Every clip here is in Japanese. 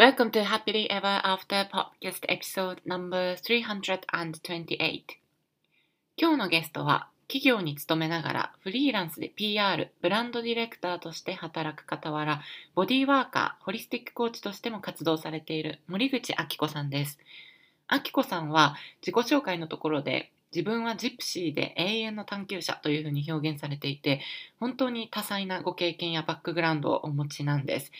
Welcome to Happily Ever After Podcast Episode No.328 今日のゲストは企業に勤めながらフリーランスで PR、ブランドディレクターとして働く傍ら、ボディワーカー、ホリスティックコーチとしても活動されている森口明子さんです。明子さんは自己紹介のところで自分はジプシーで永遠の探求者というふうに表現されていて、本当に多彩なご経験やバックグラウンドをお持ちなんです。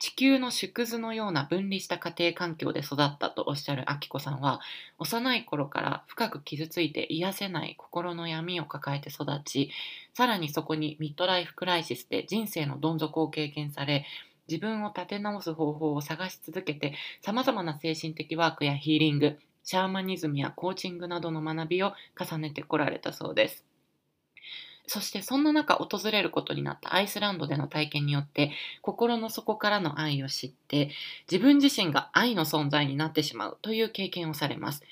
地球の縮図のような分離した家庭環境で育ったとおっしゃるあきこさんは幼い頃から深く傷ついて癒せない心の闇を抱えて育ちさらにそこにミッドライフクライシスで人生のどん底を経験され自分を立て直す方法を探し続けてさまざまな精神的ワークやヒーリングシャーマニズムやコーチングなどの学びを重ねてこられたそうです。そしてそんな中訪れることになったアイスランドでの体験によって心の底からの愛を知って自分自身が愛の存在になってしまうという経験をされます。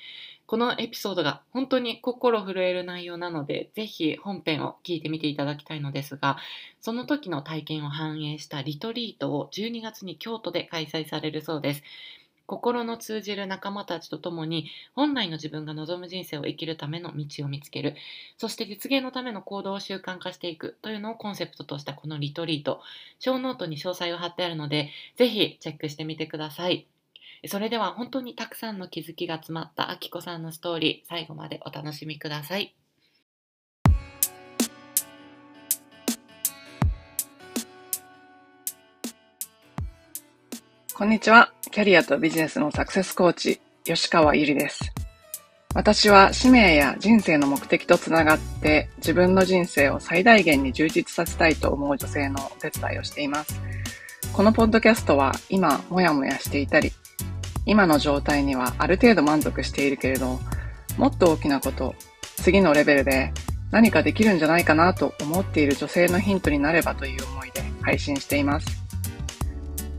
このエピソードが本当に心震える内容なので、ぜひ本編を聞いてみていただきたいのですが、その時の体験を反映したリトリートを12月に京都で開催されるそうです。心の通じる仲間たちと共に本来の自分が望む人生を生きるための道を見つける。そして実現のための行動を習慣化していくというのをコンセプトとしたこのリトリート。ショーノートに詳細を貼ってあるのでぜひチェックしてみてください。それでは本当にたくさんの気づきが詰まったあきこさんのストーリー最後までお楽しみください。こんにちは。キャリアとビジネスのサクセスコーチ、吉川ゆりです。私は使命や人生の目的とつながって自分の人生を最大限に充実させたいと思う女性のお手伝いをしています。このポッドキャストは今もやもやしていたり、今の状態にはある程度満足しているけれど、もっと大きなこと、次のレベルで何かできるんじゃないかなと思っている女性のヒントになればという思いで配信しています。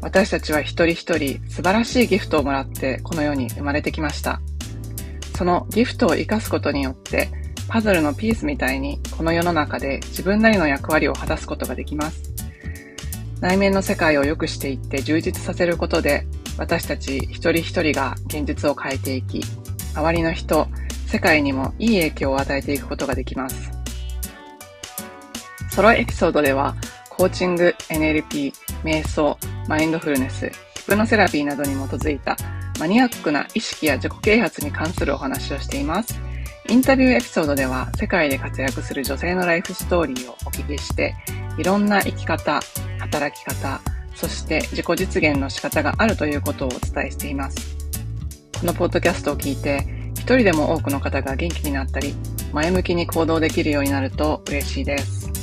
私たちは一人一人素晴らしいギフトをもらってこの世に生まれてきました。そのギフトを活かすことによってパズルのピースみたいにこの世の中で自分なりの役割を果たすことができます。内面の世界を良くしていって充実させることで私たち一人一人が現実を変えていき、周りの人、世界にもいい影響を与えていくことができます。ソロエピソードではコーチング、NLP、瞑想、マインドフルネス、ヒプノセラピーなどに基づいたマニアックな意識や自己啓発に関するお話をしています。インタビューエピソードでは世界で活躍する女性のライフストーリーをお聞きして、いろんな生き方、働き方、そして自己実現の仕方があるということをお伝えしています。このポッドキャストを聞いて、一人でも多くの方が元気になったり、前向きに行動できるようになると嬉しいです。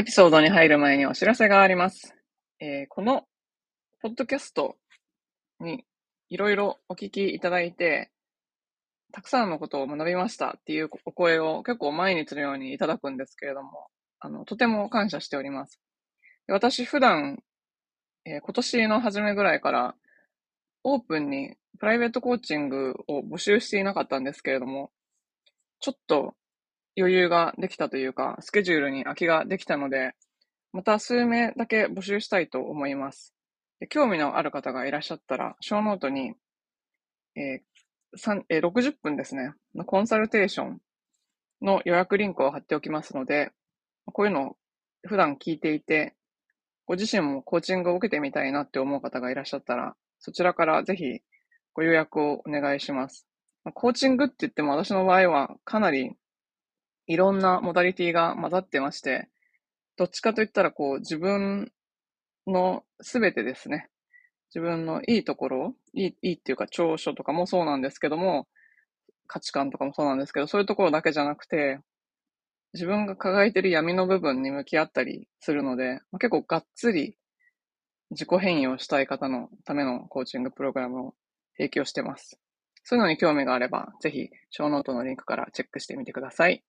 エピソードに入る前にお知らせがあります。えー、このポッドキャストにいろいろお聞きいただいて、たくさんのことを学びましたっていうお声を結構毎日のようにいただくんですけれども、あの、とても感謝しております。私普段、えー、今年の初めぐらいからオープンにプライベートコーチングを募集していなかったんですけれども、ちょっと余裕ができたというか、スケジュールに空きができたので、また数名だけ募集したいと思います。興味のある方がいらっしゃったら、ショーノートに、えーえー、60分ですね、のコンサルテーションの予約リンクを貼っておきますので、こういうのを普段聞いていて、ご自身もコーチングを受けてみたいなって思う方がいらっしゃったら、そちらからぜひご予約をお願いします。コーチングって言っても私の場合はかなりいろんなモダリティが混ざってまして、どっちかといったら、こう、自分のすべてですね。自分のいいところ、いい、いいっていうか長所とかもそうなんですけども、価値観とかもそうなんですけど、そういうところだけじゃなくて、自分が輝いてる闇の部分に向き合ったりするので、結構がっつり自己変容したい方のためのコーチングプログラムを提供してます。そういうのに興味があれば、ぜひ、ショーノートのリンクからチェックしてみてください。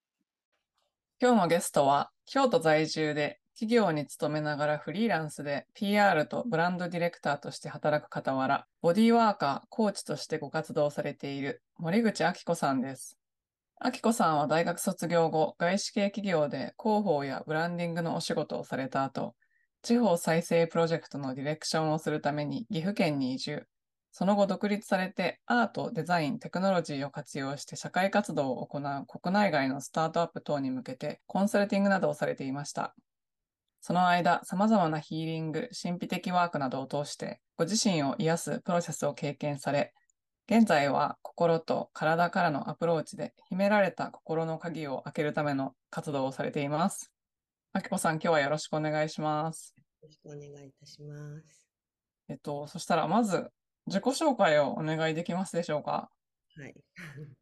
今日のゲストは、京都在住で企業に勤めながらフリーランスで PR とブランドディレクターとして働く傍ら、ボディーワーカー、コーチとしてご活動されている森口明子さんです。あきこさんは大学卒業後、外資系企業で広報やブランディングのお仕事をされた後、地方再生プロジェクトのディレクションをするために岐阜県に移住。その後独立されてアート、デザイン、テクノロジーを活用して社会活動を行う国内外のスタートアップ等に向けてコンサルティングなどをされていました。その間、様々なヒーリング、神秘的ワークなどを通して、ご自身を癒すプロセスを経験され、現在は心と体からのアプローチで秘められた心の鍵を開けるための活動をされています。あきこさん、今日はよろしくお願いします。よろしくお願いいたします。えっと、そしたらまず自己紹介をお願いできますでしょうか？はい。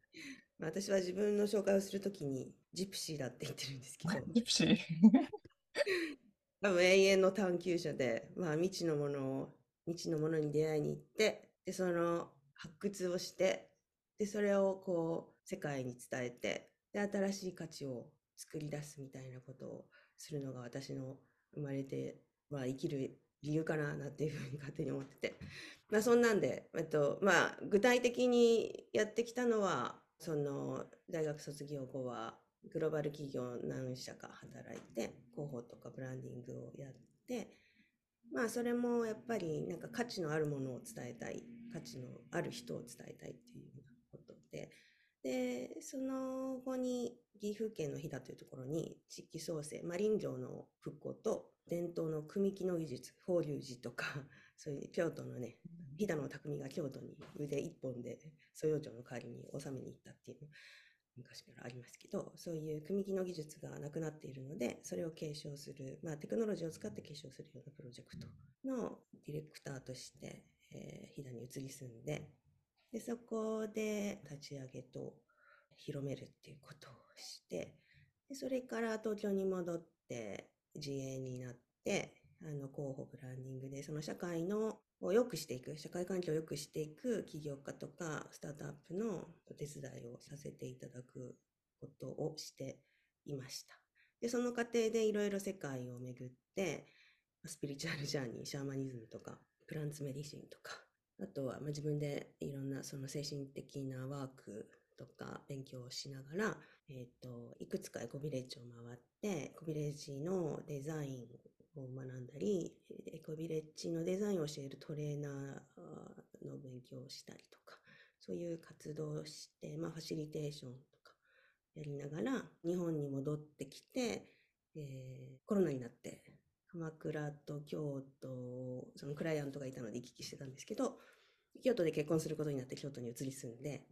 私は自分の紹介をするときにジプシーだって言ってるんですけど。ジプシー？多分永遠の探求者で、まあ未知のものを、未知のものに出会いに行って、で、その発掘をして、で、それをこう、世界に伝えて、で、新しい価値を作り出すみたいなことをするのが私の生まれて、まあ、生きる理由かな、なんていうふうに勝手に思ってて。まあ、そんなんで、えっと、まあ、具体的にやってきたのは、その、大学卒業後は、グローバル企業何社か働いて、広報とかブランディングをやって、まあそれもやっぱりなんか価値のあるものを伝えたい、価値のある人を伝えたいっていうことで、で、その後に岐阜県の飛騨というところに地域創生、マリン城の復興と伝統の組木の技術、法隆寺とか、そういう京都のね、飛騨の匠が京都に腕一本で蘇陽町の代わりに収めに行ったっていう昔からありますけど、そういう組木の技術がなくなっているので、それを継承する、まあ、テクノロジーを使って継承するようなプロジェクトのディレクターとして、えー、飛騨に移り住んで、で、そこで立ち上げと広めるっていうことをして、でそれから東京に戻って自営になって、あの、候補ブランディングで、その社会のを良くしていく、社会環境を良くしていく起業家とかスタートアップのお手伝いをさせていただくことをしていました。で、その過程でいろいろ世界を巡って、スピリチュアルジャーニー、シャーマニズムとか、プランツメディシンとか、あとは、ま、自分でいろんなその精神的なワークとか勉強をしながら、えっ、ー、と、いくつかエコビレッジを回って、エコビレッジのデザインを学んだり、エコビレッジのデザインを教えるトレーナーの勉強をしたりとか、そういう活動をして、まあ、ファシリテーションとかやりながら、日本に戻ってきて、えー、コロナになって、鎌倉と京都、そのクライアントがいたので行き来してたんですけど、京都で結婚することになって京都に移り住んで、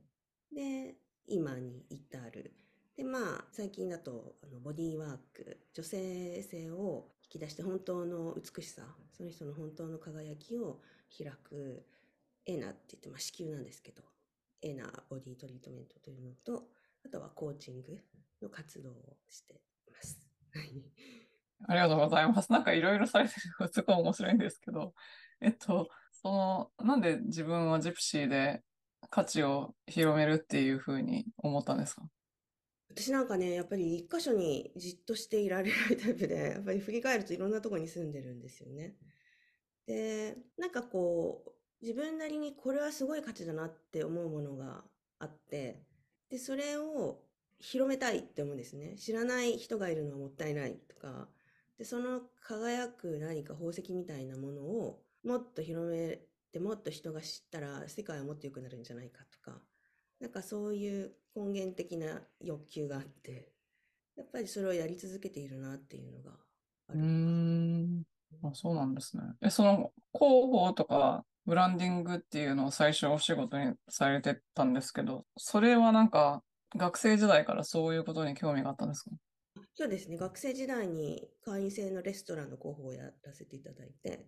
で、今に至る。で、まあ、最近だと、あのボディーワーク、女性性を引き出して本当の美しさ、その人の本当の輝きを開く、エナって言って、まあ、子宮なんですけど、エナボディトリートメントというのと、あとはコーチングの活動をしています。ありがとうございます。なんかいろいろされてるのがすごい面白いんですけど、えっと、その、なんで自分はジプシーで価値を広めるっていうふうに思ったんですか？私なんかね、やっぱり一箇所にじっとしていられないタイプで、やっぱり振り返るといろんなとこに住んでるんですよね。で、なんかこう、自分なりにこれはすごい価値だなって思うものがあって、で、それを広めたいって思うんですね。知らない人がいるのはもったいないとか、で、その輝く何か宝石みたいなものをもっと広めて、もっと人が知ったら世界はもっと良くなるんじゃないかとか、なんかそういう根源的な欲求があって、やっぱりそれをやり続けているなっていうのがある。うん。あ、そうなんですね。え、その広報とかブランディングっていうのを最初お仕事にされてたんですけど、それはなんか学生時代からそういうことに興味があったんですか？そうですね。学生時代に会員制のレストランの広報をやらせていただいて、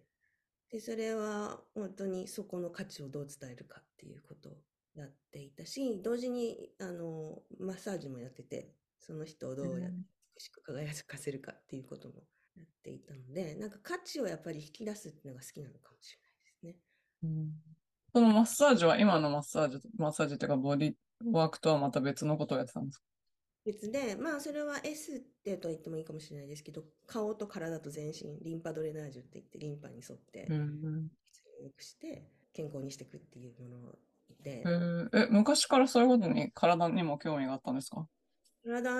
で、それは本当にそこの価値をどう伝えるかっていうことをやっていたし、同時に、あの、マッサージもやってて、その人をどうやって美しく輝かせるかっていうこともやっていたので、なんか価値をやっぱり引き出すっていうのが好きなのかもしれないですね。うん、そのマッサージは今のマッサージ、マッサージっていうかボディワークとはまた別のことをやってたんですか？別で、まあそれはエステと言ってもいいかもしれないですけど、顔と体と全身、リンパドレナージュって言って、リンパに沿って、出力して、健康にしていくっていうもので。え、ーえ、昔からそういうことに体にも興味があったんですか？体、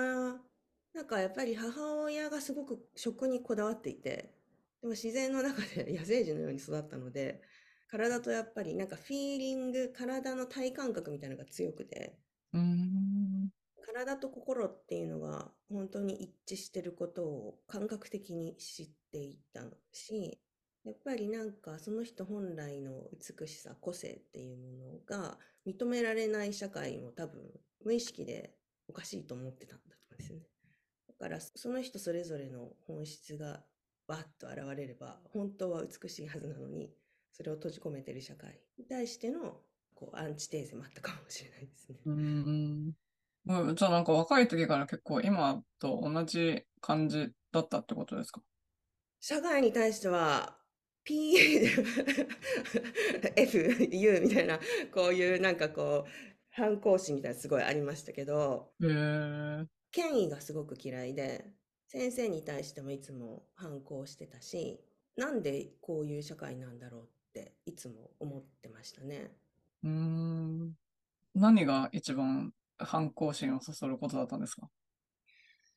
なんかやっぱり母親がすごく食にこだわっていて、でも自然の中で野生児のように育ったので、体とやっぱりなんかフィーリング、体の体感覚みたいなのが強くて、うーん。体と心っていうのが本当に一致してることを感覚的に知っていったし、やっぱりなんかその人本来の美しさ、個性っていうものが認められない社会も多分無意識でおかしいと思ってたんだと思うんですよね。だからその人それぞれの本質がバッと現れれば本当は美しいはずなのにそれを閉じ込めてる社会に対してのこうアンチテーゼもあったかもしれないですね。うん。うんじゃあなんか若い時から結構今と同じ感じだったってことですか？社会に対しては P、F、U みたいな、こういうなんかこう、反抗心みたいなのすごいありましたけど、へえ。権威がすごく嫌いで、先生に対してもいつも反抗してたし、なんでこういう社会なんだろうっていつも思ってましたね。うーん。何が一番反抗心をそそることだったんですか？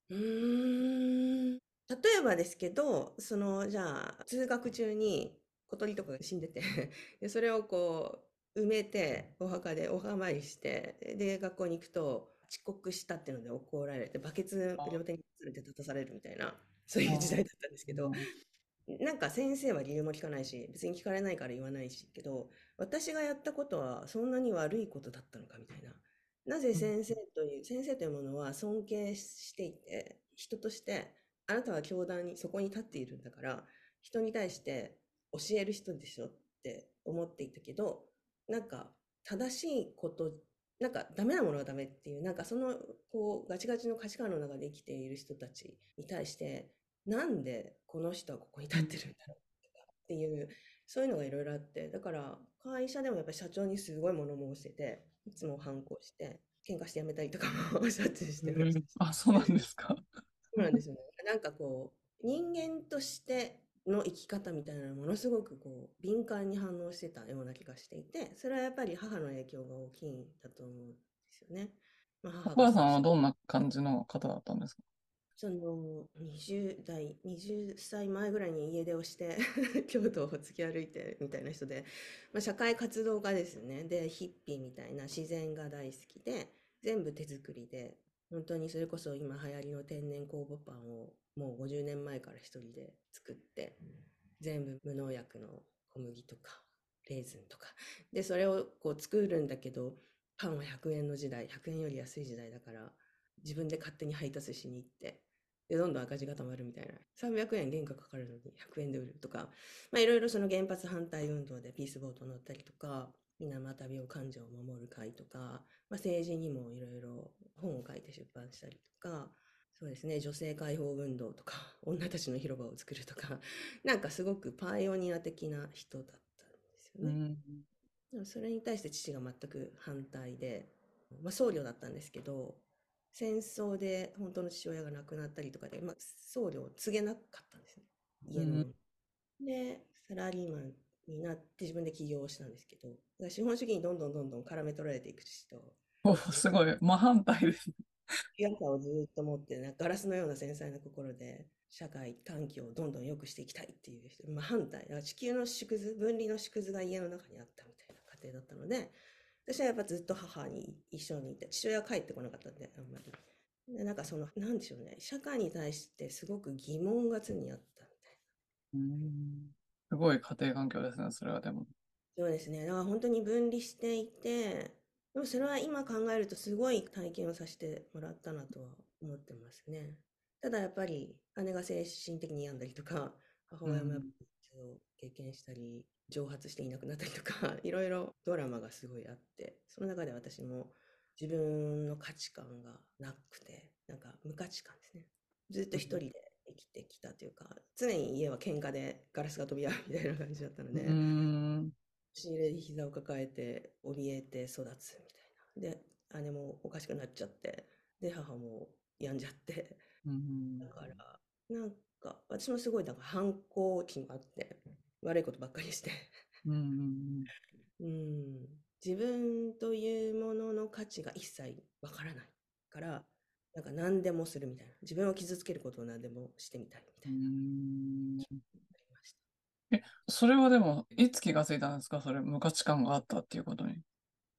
うーん。例えばですけど、その、じゃあ、通学中に小鳥とかが死んでて で、それをこう、埋めて、お墓でお墓参りして、で、学校に行くと、遅刻したっていうので怒られて、バケツ両手に連れて立たされるみたいな、そういう時代だったんですけど、なんか先生は理由も聞かないし、別に聞かれないから言わないし、けど、私がやったことはそんなに悪いことだったのかみたいな。なぜ先生という、先生というものは尊敬していて、人として、あなたは教団にそこに立っているんだから、人に対して教える人でしょって思っていたけど、なんか正しいこと、なんかダメなものはダメっていう、なんかそのこうガチガチの価値観の中で生きている人たちに対して、なんでこの人はここに立ってるんだろうっていう、そういうのがいろいろあって、だから会社でもやっぱり社長にすごい物申してて、いつも反抗して、喧嘩してやめたりとかも しょっちゅうしてましたし。あ、そうなんですか。そうなんですよね。なんかこう、人間としての生き方みたいなのものすごくこう、敏感に反応してたような気がしていて、それはやっぱり母の影響が大きいんだと思うんですよね。まあ、お母さんはどんな感じの方だったんですか？その20代、20歳前ぐらいに家出をして 京都を突き歩いてみたいな人で、まあ、社会活動家ですね。で、ヒッピーみたいな自然が大好きで、全部手作りで、本当にそれこそ今流行りの天然酵母パンをもう50年前から一人で作って、全部無農薬の小麦とか、レーズンとか。で、それをこう作るんだけど、パンは100円の時代、100円より安い時代だから、自分で勝手に配達しに行って、で、どんどん赤字が溜まるみたいな。300円原価かかるのに100円で売るとか、まあいろいろその原発反対運動でピースボート乗ったりとか、水俣病患者を守る会とか、まあ政治にもいろいろ本を書いて出版したりとか、そうですね、女性解放運動とか、女たちの広場を作るとか、なんかすごくパイオニア的な人だったんですよね。うん。それに対して父が全く反対で、まあ、僧侶だったんですけど、戦争で本当の父親が亡くなったりとかで、まあ、僧侶を告げなかったんですね。家の者。で、サラリーマンになって自分で起業をしたんですけど、資本主義にどんどんどんどん絡め取られていく父と、お、すごい。真反対です。違和感をずっと持って、なガラスのような繊細な心で、社会環境をどんどん良くしていきたいっていう人、まあ、反対。地球の縮図、分離の縮図が家の中にあったみたいな家庭だったので、私はやっぱずっと母に一緒にいて、父親は帰ってこなかったんで、あんまり。でなんかその、なんでしょうね、社会に対してすごく疑問が常にあったみたいうん。すごい家庭環境ですね、それはでも。な。そうですね。だから本当に分離していて、でもそれは今考えるとすごい体験をさせてもらったなとは思ってますね。ただやっぱり姉が精神的に病んだりとか、母親もやっぱりうつを経験したり、蒸発していなくなったりとか、いろいろドラマがすごいあって、その中で私も自分の価値観がなくて、なんか無価値観ですね。ずっと一人で生きてきたというか、常に家は喧嘩でガラスが飛び合うみたいな感じだったので、うん。押し入れで膝を抱えて、怯えて育つみたいな。で、姉もおかしくなっちゃって、で、母も病んじゃって、うんだから、なんか、私もすごい、なんか反抗期があって、悪いことばっかりして、うん。うん、自分というものの価値が一切わからないから、なんか何でもするみたいな。自分を傷つけることを何でもしてみたいみたういな。ん。ありました。それはでも、いつ気がついたんですか？それ、無価値観があったっていうことに。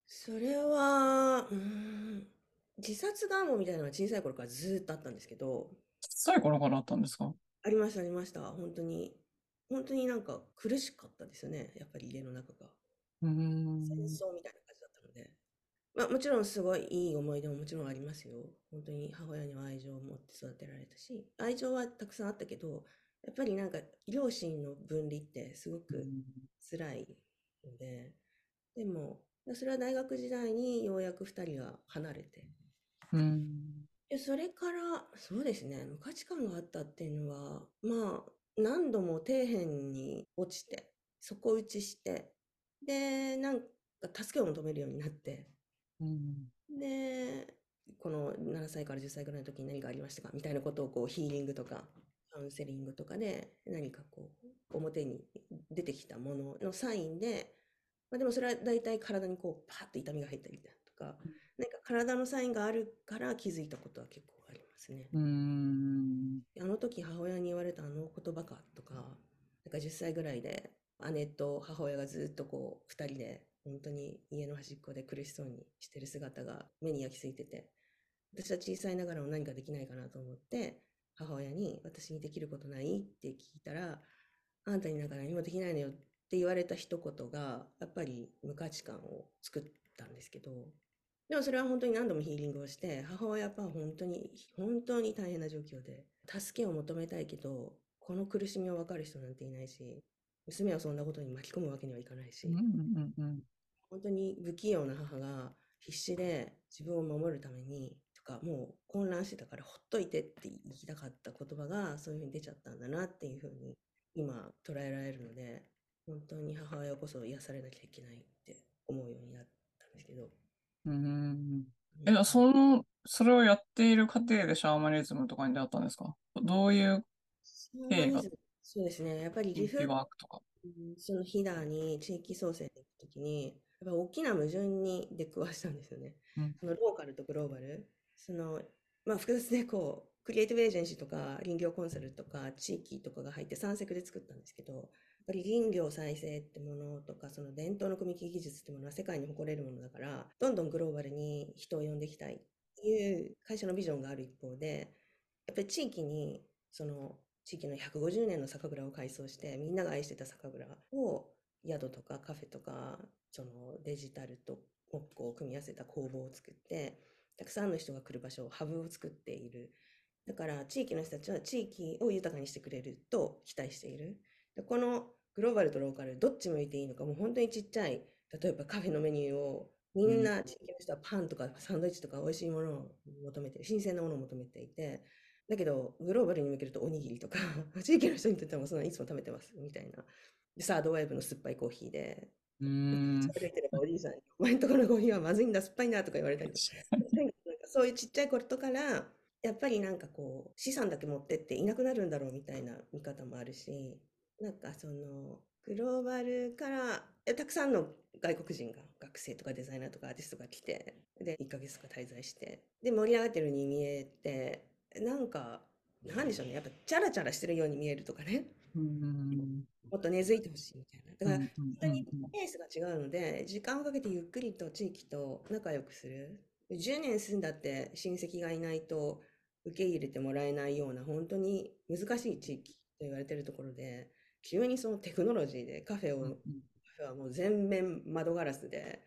それは、うーん、自殺願望みたいなのは小さい頃からずーっとあったんですけど、小さい頃からあったんですか？ありました、ありました。本当に、本当になんか苦しかったですよね。やっぱり家の中が。うーん。戦争みたいな感じだったので。まあもちろんすごいいい思い出ももちろんありますよ。本当に母親には愛情を持って育てられたし、愛情はたくさんあったけど、やっぱりなんか両親の分離ってすごく辛いので、でも、それは大学時代にようやく2人が離れて、うん。でそれから、そうですね、無価値観があったっていうのは、まあ、何度も底辺に落ちて、底打ちして、で、なんか助けを求めるようになって、うん。で、この7歳から10歳ぐらいの時に何がありましたか？みたいなことをこうヒーリングとかカウンセリングとかで何かこう表に出てきたもののサインで、まあ、でもそれは大体体にこうパーッと痛みが入ったりだとか、何か体のサインがあるから気づいたことは結構ますね。うーん。あの時母親に言われたあの言葉かとか、なんか10歳ぐらいで姉と母親がずっとこう2人で本当に家の端っこで苦しそうにしてる姿が目に焼き付いてて、私は小さいながらも何かできないかなと思って、母親に私にできることない？って聞いたら、あんたになんか何もできないのよって言われた一言が、やっぱり無価値観を作ったんですけど、でもそれは本当に何度もヒーリングをして、母親は本当に、本当に大変な状況で、助けを求めたいけど、この苦しみを分かる人なんていないし、娘をそんなことに巻き込むわけにはいかないし本当に不器用な母が必死で自分を守るために、とか、もう混乱してたからほっといてって言いたかった言葉がそういうふうに出ちゃったんだなっていうふうに今捉えられるので、本当に母親こそ癒されなきゃいけないって思うようになったんですけど。うん。うん。え、うんその、それをやっている過程でシャーマニズムとかに出会ったんですか？どういう経緯が？そうですね。やっぱりリフワークとか。うんそのヒダに地域創生に行くときに、やっぱ大きな矛盾に出くわしたんですよね。うんそのローカルとグローバル。その、まあ複雑でこう、クリエイティブエージェンシーとか林業コンサルとか地域とかが入って三セクで作ったんですけど、ぱり林業再生ってものとか、その伝統の組木技術ってものは世界に誇れるものだから、どんどんグローバルに人を呼んでいきたいっていう会社のビジョンがある一方で、やっぱり地域に、その地域の150年の酒蔵を改装して、みんなが愛してた酒蔵を宿とかカフェとか、そのデジタルと木工を組み合わせた工房を作って、たくさんの人が来る場所を、ハブを作っている。だから地域の人たちは地域を豊かにしてくれると期待している。でこのグローバルとローカル、どっち向いていいのか、もう本当にちっちゃい、例えばカフェのメニューを、みんな地域の人はパンとかサンドイッチとか美味しいものを求めて、新鮮なものを求めていて、だけど、グローバルに向けるとおにぎりとか、地域の人にとってはもうそんなのいつも食べてます、みたいな。で、サードワイブの酸っぱいコーヒーで、うーん。てればおじいさんに、お前んとこのコーヒーはまずいんだ、酸っぱいなとか言われたりとか。なんかそういうちっちゃいことから、やっぱりなんかこう、資産だけ持ってっていなくなるんだろうみたいな見方もあるし、なんかその、グローバルから、えたくさんの外国人が、学生とかデザイナーとかアーティストが来て、で、1ヶ月とか滞在して、で、盛り上がってるように見えて、なんか、なんでしょうね、やっぱチャラチャラしてるように見えるとかね、うん。もっと根付いてほしいみたいな。だから、うん人にペースが違うので、時間をかけてゆっくりと地域と仲良くする。10年住んだって親戚がいないと受け入れてもらえないような本当に難しい地域と言われてるところで、急にそのテクノロジーでカフェを、うんカフェはもう全面窓ガラスで、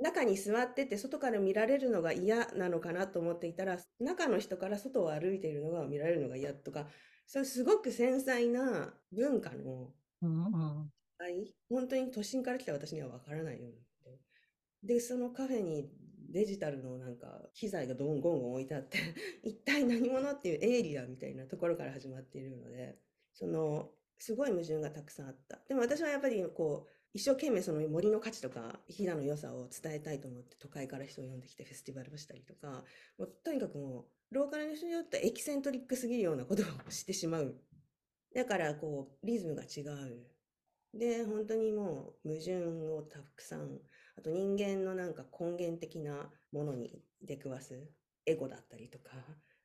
中に座ってて外から見られるのが嫌なのかなと思っていたら、中の人から外を歩いているのが見られるのが嫌とか、そうすごく繊細な文化のうんうんはい本当に都心から来た私にはわからないよう。で、そのカフェにデジタルのなんか機材がどんゴンゴン置いてあって、一体何者っていうエイリアンみたいなところから始まっているので、その、すごい矛盾がたくさんあった。でも私はやっぱりこう、一生懸命その森の価値とか、飛騨の良さを伝えたいと思って都会から人を呼んできてフェスティバルをしたりとか、もうとにかくもう、ローカルの人によってエキセントリックすぎるようなことをしてしまう。だからこう、リズムが違う。で、本当にもう矛盾をたくさんあと人間のなんか根源的なものに出くわすエゴだったりとか、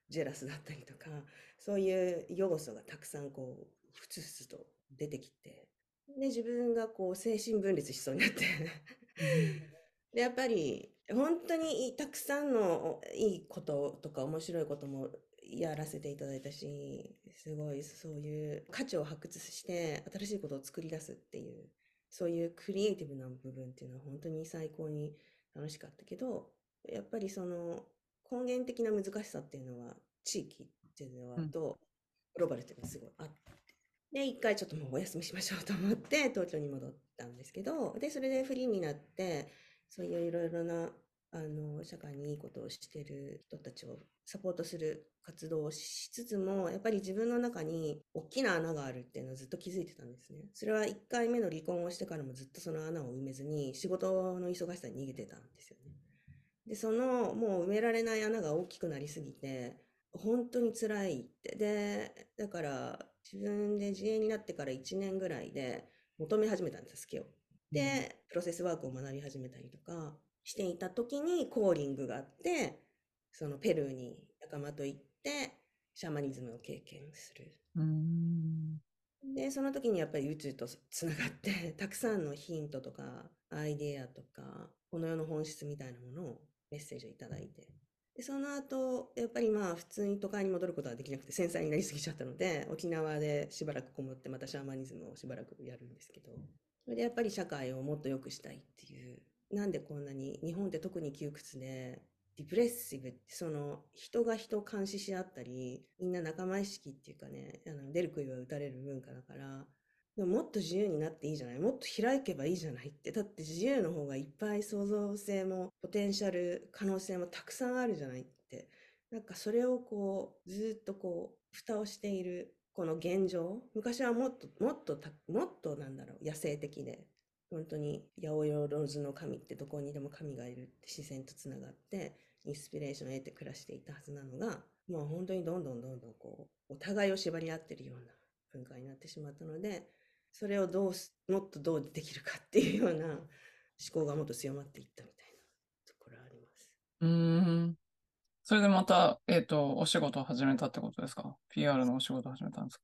ジェラスだったりとか、そういう要素がたくさんこう、ふつふつと出てきて、で、自分がこう、精神分裂しそうになってで、やっぱり、本当にたくさんのいいこととか面白いこともやらせていただいたし、すごいそういう価値を発掘して新しいことを作り出すっていう、そういうクリエイティブな部分っていうのは本当に最高に楽しかったけど、やっぱりその根源的な難しさっていうのは地域っていうのはと、グローバルっていうのはすごいあって。で、一回ちょっともうお休みしましょうと思って東京に戻ったんですけど、で、それでフリーになって、そういういろいろなあの、社会にいいことをしてる人たちをサポートする活動をしつつも、やっぱり自分の中に大きな穴があるっていうのはずっと気づいてたんですね。それは1回目の離婚をしてからもずっとその穴を埋めずに仕事の忙しさに逃げてたんですよね。で、そのもう埋められない穴が大きくなりすぎて、本当に辛いって。で、だから自分で自営になってから1年ぐらいで求め始めたんです、助けを。で、プロセスワークを学び始めたりとか、していた時にコーリングがあって、そのペルーに仲間と行って、シャーマニズムを経験する。で、その時にやっぱり宇宙とつながって、たくさんのヒントとか、アイデアとか、この世の本質みたいなものをメッセージをいただいて。で、その後、やっぱりまあ普通に都会に戻ることはできなくて繊細になりすぎちゃったので、沖縄でしばらくこもってまたシャーマニズムをしばらくやるんですけど、それでやっぱり社会をもっと良くしたいっていう。なんでこんなに日本って特に窮屈でディプレッシブってその人が人を監視し合ったりみんな仲間意識っていうかねあの出る杭は打たれる文化だからでももっと自由になっていいじゃない。もっと開けばいいじゃないって。だって自由の方がいっぱい創造性もポテンシャル可能性もたくさんあるじゃないって。なんかそれをこうずっとこう蓋をしているこの現状。昔はもっともっともっとなんだろう。野生的で。本当に八百万の神ってどこにでも神がいるって自然とつながってインスピレーションを得て暮らしていたはずなのがもう本当にどんどんどんどんこうお互いを縛り合ってるような文化になってしまったのでそれをどうもっとどうできるかっていうような思考がもっと強まっていったみたいなところあります。うんそれでまた、えっ、ー、と、お仕事を始めたってことですか ?PR のお仕事を始めたんですか？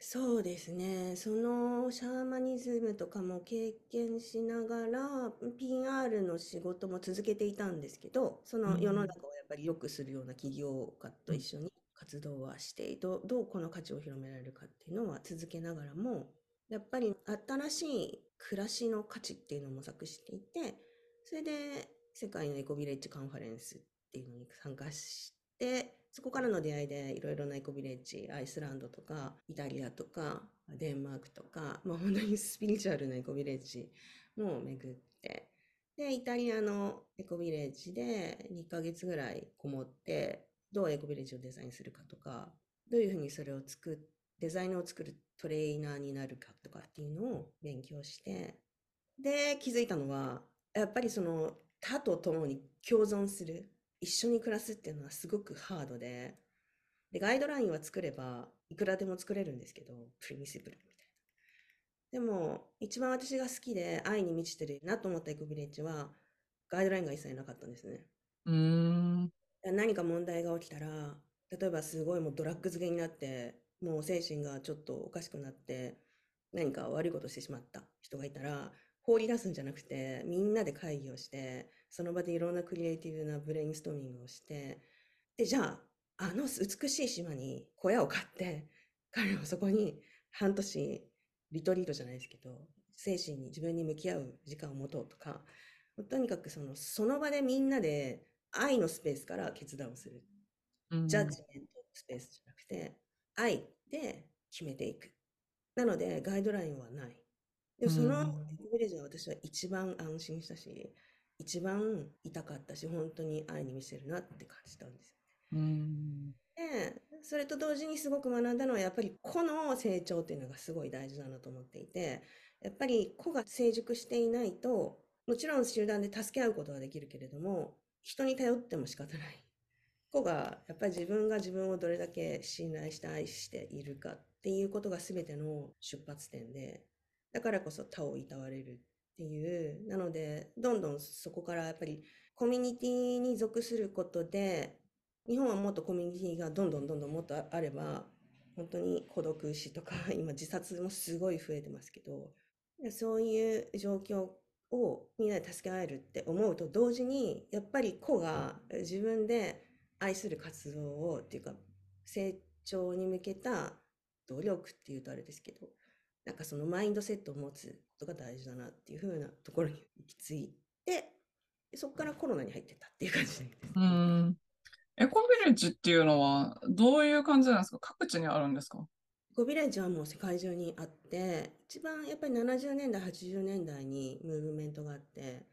そうですね。そのシャーマニズムとかも経験しながら、PR の仕事も続けていたんですけど、その世の中をやっぱり良くするような企業家と一緒に活動はして、どどうこの価値を広められるかっていうのは続けながらも、やっぱり新しい暮らしの価値っていうのを模索していて、それで世界のエコビレッジカンファレンスっていうのに参加して、そこからの出会いでいろいろなエコビレッジ、アイスランドとか、イタリアとか、デンマークとか、まあ本当にスピリチュアルなエコビレッジも巡って、で、イタリアのエコビレッジで2ヶ月ぐらいこもって、どうエコビレッジをデザインするかとか、どういうふうにそれを作って、デザイナーを作るトレーナーになるかとかっていうのを勉強して、で、気づいたのは、やっぱりその他と共に共存する一緒に暮らすっていうのはすごくハードで、で、ガイドラインは作れば、いくらでも作れるんですけど、プリミシブルみたいな。でも、一番私が好きで愛に満ちてるなと思ったエコビレッジは、ガイドラインが一切なかったんですね。うん。何か問題が起きたら、例えばすごいもうドラッグ漬けになって、もう精神がちょっとおかしくなって、何か悪いことしてしまった人がいたら、放り出すんじゃなくて、みんなで会議をして、その場でいろんなクリエイティブなブレインストーミングをして、で、じゃあ、あの美しい島に小屋を買って、彼はそこに半年リトリートじゃないですけど、精神に自分に向き合う時間を持とうとか、とにかくその、その場でみんなで愛のスペースから決断をする。うん、ジャッジメントスペースじゃなくて、愛で決めていく。なので、ガイドラインはない。でもそのビレージは私は一番安心したし、一番痛かったし、本当に愛に見せるなって感じたんですよね。で、それと同時にすごく学んだのは、やっぱり個の成長っていうのがすごい大事だなと思っていて、やっぱり個が成熟していないと、もちろん集団で助け合うことはできるけれども、人に頼っても仕方ない。個が、やっぱり自分が自分をどれだけ信頼して愛しているかっていうことが全ての出発点で、だからこそ他をいたわれるっていう、なので、どんどんそこからやっぱりコミュニティに属することで、日本はもっとコミュニティがどんどんどんどんもっとあれば、本当に孤独死とか、今自殺もすごい増えてますけど、そういう状況をみんなで助け合えるって思うと同時に、やっぱり子が自分で愛する活動をっていうか、成長に向けた努力っていうとあれですけど、なんかそのマインドセットを持つことが大事だなっていう風なところに行き着いて、そこからコロナに入ってったっていう感じです。うん。エコビレッジっていうのはどういう感じなんですか？各地にあるんですか？エコビレッジはもう世界中にあって、一番やっぱり70年代、80年代にムーブメントがあって、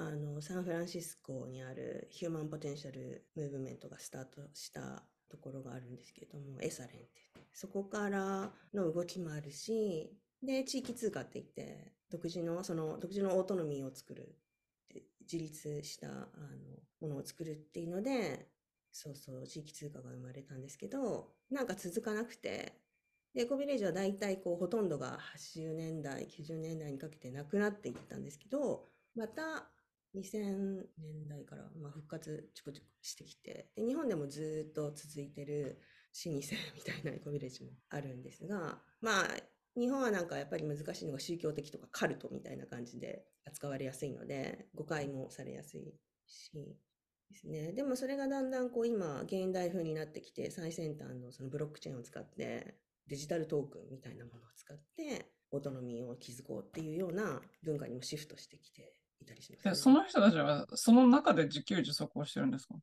あの、サンフランシスコにあるヒューマンポテンシャルムーブメントがスタートしたところがあるんですけれども、エサレンって言って、そこからの動きもあるし、で、地域通貨って言って、独自の、その、独自のオートノミーを作る、自立した、あの、ものを作るっていうので、そうそう、地域通貨が生まれたんですけど、なんか続かなくて、で、エコビレッジは大体こう、ほとんどが80年代、90年代にかけてなくなっていったんですけど、また2000年代からまあ復活ちょこちょこしてきて、で日本でもずっと続いてる老舗みたいなエコビレッジもあるんですが、まあ、日本はなんかやっぱり難しいのが宗教的とかカルトみたいな感じで扱われやすいので、誤解もされやすいし、ですね。でもそれがだんだんこう今、現代風になってきて、最先端のそのブロックチェーンを使って、デジタルトークンみたいなものを使って、オートノミーを築こうっていうような文化にもシフトしてきていたりします、でね。その人たちはその中で自給自足をしてるんですか？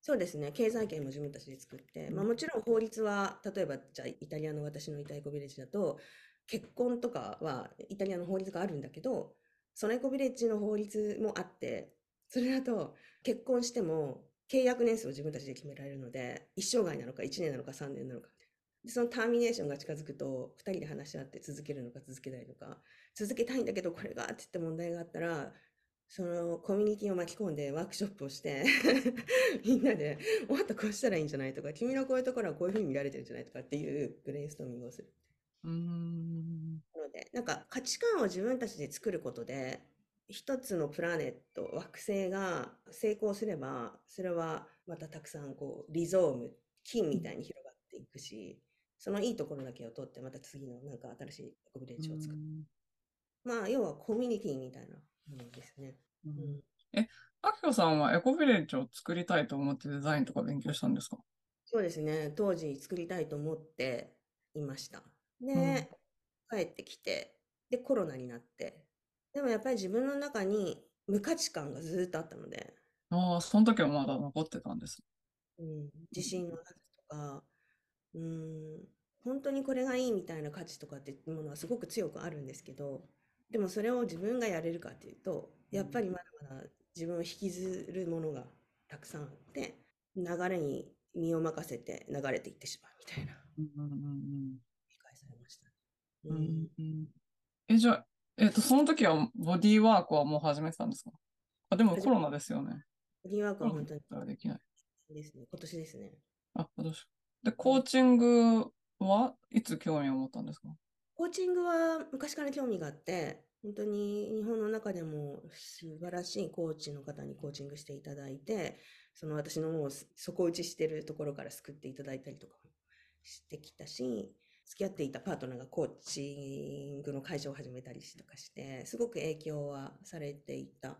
そうですね。経済圏も自分たちで作って、まあもちろん法律は、例えばじゃあイタリアの私のいたエコビレッジだと、結婚とかはイタリアの法律があるんだけど、そのエコビレッジの法律もあって、それだと結婚しても契約年数を自分たちで決められるので、一生涯なのか1年なのか3年なのかそのターミネーションが近づくと、2人で話し合って続けるのか続けないのか、続けたいんだけどこれがって言って問題があったら、そのコミュニティを巻き込んでワークショップをして、みんなでもっとこうしたらいいんじゃない？とか、君のこういうところはこういうふうに見られてるんじゃない？とかっていうブレインストーミングをする。うーん。ので、なんか価値観を自分たちで作ることで、一つのプラネット、惑星が成功すれば、それはまたたくさんこう、リゾーム、金みたいに広がっていくし、そのいいところだけを取って、また次のなんか新しいエコビレッジを作る。まあ、要はコミュニティみたいなですね。ううんんアキコさんはエコビレッジを作りたいと思ってデザインとか勉強したんですか？そうですね。当時作りたいと思っていました。で、うん帰ってきて、で、コロナになって。でもやっぱり自分の中に無価値観がずっとあったので、ああ、その時はまだ残ってたんです。うん、自信のなさとか、うん、本当にこれがいいみたいな価値とかっていうものはすごく強くあるんですけど、でもそれを自分がやれるかっていうと、やっぱりまだまだ自分を引きずるものがたくさんあって、流れに身を任せて流れていってしまうみたいなうんうんうん理解されましたね。うん。ううんんうんえ、じゃあ、えっと、その時はボディーワークはもう始めてたんですか？あ、でもコロナですよね。ボディーワークは本当にできない。ですね、今年ですね。あ、どうしよう。で、コーチングはいつ興味を持ったんですか？コーチングは昔から興味があって、本当に日本の中でも素晴らしいコーチの方にコーチングしていただいて、その私のもう底打ちしてるところから救っていただいたりとかもしてきたし、付き合っていたパートナーがコーチングの会社を始めたりとかして、すごく影響はされていた。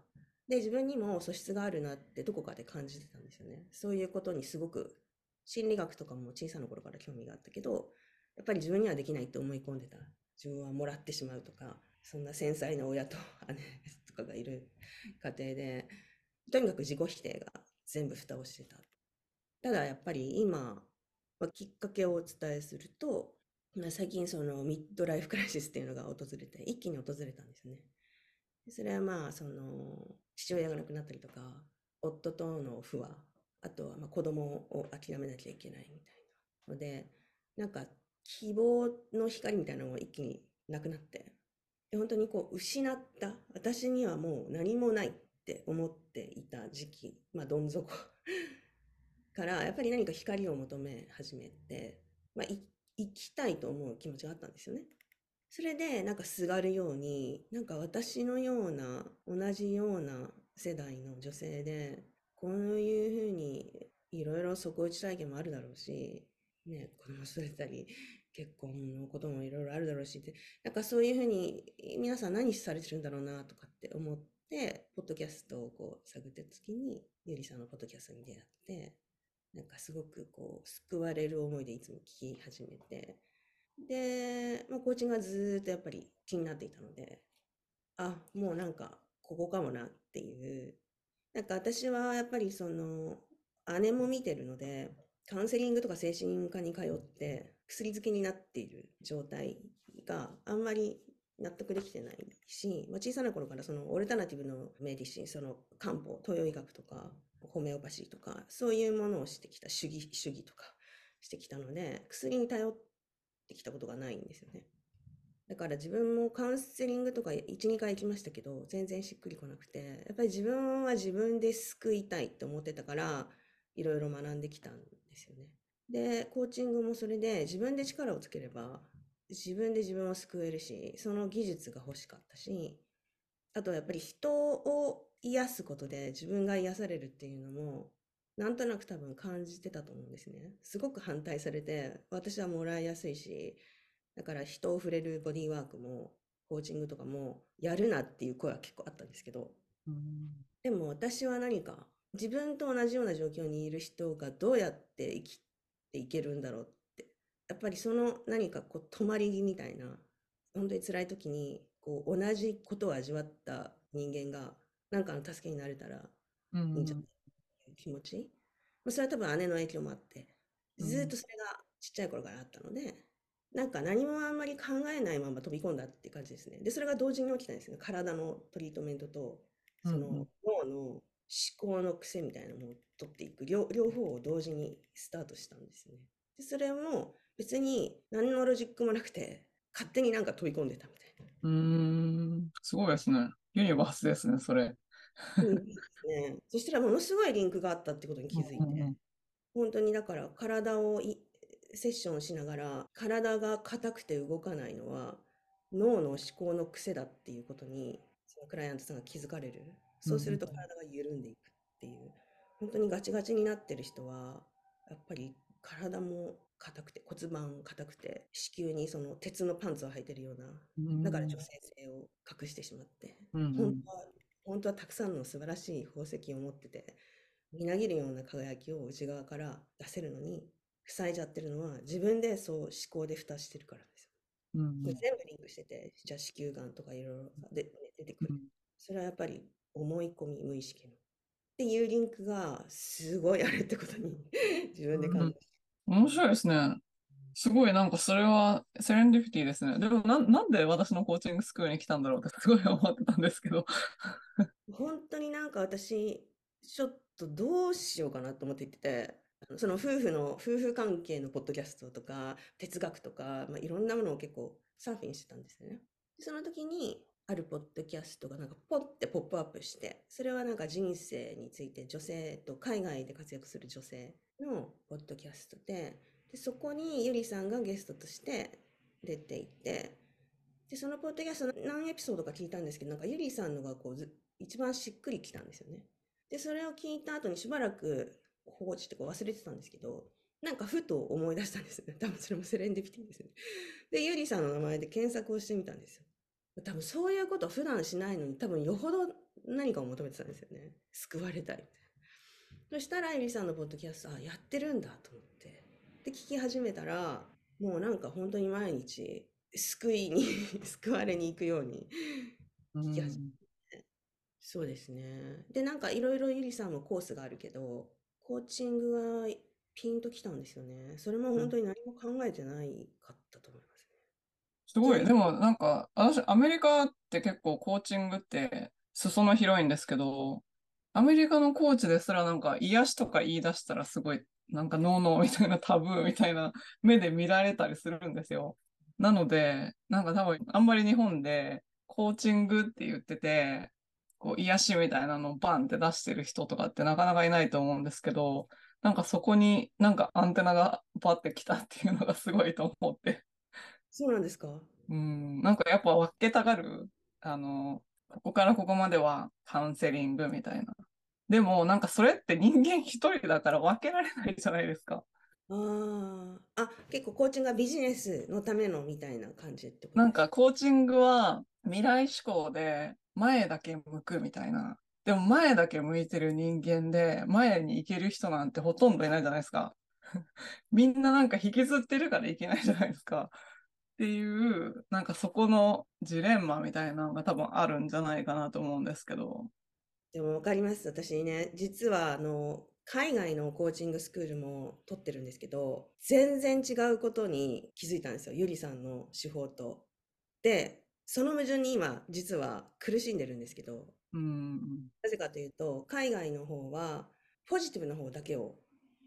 で、自分にも素質があるなってどこかで感じてたんですよね。そういうことにすごく心理学とかも小さな頃から興味があったけど、やっぱり自分にはできないって思い込んでた。自分はもらってしまうとか、そんな繊細な親と姉とかがいる家庭で、とにかく自己否定が全部蓋をしてた。ただやっぱり今、まあ、きっかけをお伝えすると、まあ最近そのミッドライフクライシスっていうのが訪れて、一気に訪れたんですね。それはまあ、その、父親が亡くなったりとか、夫との不和、あとはまあ子供を諦めなきゃいけないみたいなので、なんか希望の光みたいなのが一気になくなって、本当にこう失った、私にはもう何もないって思っていた時期、まあどん底 から、やっぱり何か光を求め始めて、まあい生きたいと思う気持ちがあったんですよね。それでなんかすがるように、なんか私のような、同じような世代の女性で、こういうふうにいろいろ底打ち体験もあるだろうし、ね、子供育てたり、結婚のこともいろいろあるだろうしって、なんかそういうふうに皆さん何されてるんだろうなとかって思って、ポッドキャストをこう探ってた時に、ゆりさんのポッドキャストに出会って、なんかすごくこう救われる思いでいつも聞き始めて、で、まあ、コーチがずっとやっぱり気になっていたので、あ、もうなんかここかもなっていう、なんか私はやっぱりその姉も見てるので、カウンセリングとか精神科に通って薬漬けになっている状態があんまり納得できてないし、まあ、小さな頃からそのオルタナティブのメディシン、その漢方、東洋医学とか、ホメオパシーとか、そういうものをしてきた主義、主義とかしてきたので、薬に頼ってきたことがないんですよね。だから自分もカウンセリングとか1、2回行きましたけど、全然しっくりこなくて、やっぱり自分は自分で救いたいって思ってたから、いろいろ学んできたんですよね。で、コーチングもそれで自分で力をつければ、自分で自分を救えるし、その技術が欲しかったし、あとはやっぱり人を癒すことで自分が癒されるっていうのも、なんとなく多分感じてたと思うんですね。すごく反対されて、私はもらいやすいし、だから人を触れるボディーワークも、コーチングとかも、やるなっていう声は結構あったんですけど、でも私は何か自分と同じような状況にいる人がどうやって生きていけるんだろうって。やっぱりその何かこう止まり木みたいな、本当に辛い時にこう同じことを味わった人間が何かの助けになれたらういいんじゃんないっていう気持ち。まあそれは多分姉の影響もあって、ずーっとそれがちっちゃい頃からあったので、なんか何もあんまり考えないまま飛び込んだって感じですね。で、それが同時に起きたんですね。体のトリートメントと、その脳の思考の癖みたいなのを取っていく両、両方を同時にスタートしたんですよね。で、それも別に何のロジックもなくて、勝手になんか飛び込んでたみたいな。うーん、すごいですね。ユニバースですね、それ。うんですね。そしたらものすごいリンクがあったってことに気づいて、うんうん本当にだから体をいセッションしながら体が硬くて動かないのは脳の思考の癖だっていうことにそのクライアントさんが気づかれる。そうするとうんうん体が緩んでいくっていう。本当にガチガチになってる人はやっぱり体も硬くて骨盤硬くて子宮にその鉄のパンツを履いてるようなうんだから女性性を隠してしまってうんうん本当は本当はたくさんの素晴らしい宝石を持っててみなぎるような輝きを内側から出せるのに塞いじゃってるのは自分でそう思考で蓋してるからですよ。うんうんで全部リンクしててじゃあ子宮がんとかいろいろで出てくる。それはやっぱり思い込み無意識の。っていうリンクがすごいあるってことに 自分で感じ面白いですね。すごいなんかそれはセレンディピティですね。でもなん、なんで私のコーチングスクールに来たんだろうって すごい思ってたんですけど。本当になんか私、ちょっとどうしようかなと思って言ってて、その夫婦の、夫婦関係のポッドキャストとか、哲学とか、まあ、いろんなものを結構サーフィンしてたんですよね。でその時に、あるポッドキャストがなんかポッてポップアップして、それはなんか人生について女性と海外で活躍する女性のポッドキャストで、でそこにゆりさんがゲストとして出ていて、で、そのポッドキャスト何エピソードか聞いたんですけど、なんかゆりさんのがこうず一番しっくりきたんですよね。で、それを聞いた後にしばらく放置ってこう忘れてたんですけど、なんかふと思い出したんですよね。多分それもセレンディピティですよね。で、ゆりさんの名前で検索をしてみたんですよ。多分そういうこと普段しないのに多分よほど何かを求めてたんですよね。救われたいみたいな。そしたらゆりさんのポッドキャスト、あ、やってるんだと思って。で、聞き始めたら、もうなんか本当に毎日救いに 救われに行くようにうん聞き始めて。そうですね。で、なんかいろいろゆりさんもコースがあるけど、コーチングはピンときたんですよね。それも本当に何も考えてないかったと思います。ごい。でもなんか、私、アメリカって結構コーチングって裾野広いんですけど、アメリカのコーチですらなんか癒しとか言い出したらすごい、なんかノーノーみたいなタブーみたいな目で見られたりするんですよ。なので、なんか多分あんまり日本でコーチングって言ってて、こう癒しみたいなのをバンって出してる人とかってなかなかいないと思うんですけど、なんかそこになんかアンテナがパってきたっていうのがすごいと思って。そうなんですか？うん、なんかやっぱ分けたがる？あの、ここからここまではカウンセリングみたいな。でも、なんかそれって人間一人だから分けられないじゃないですか。あーあ、結構コーチングがビジネスのためのみたいな感じってことなんかコーチングは未来志向で前だけ向くみたいな。でも前だけ向いてる人間で前に行ける人なんてほとんどいないじゃないですか。みんななんか引きずってるからいけないじゃないですか。っていう、なんかそこのジレンマみたいなのが多分あるんじゃないかなと思うんですけど。でも分かります。私ね、実はあの、海外のコーチングスクールも取ってるんですけど、全然違うことに気づいたんですよ。ゆりさんの手法と。で、その矛盾に今、実は苦しんでるんですけど、うん、なぜかというと、海外の方は、ポジティブな方だけを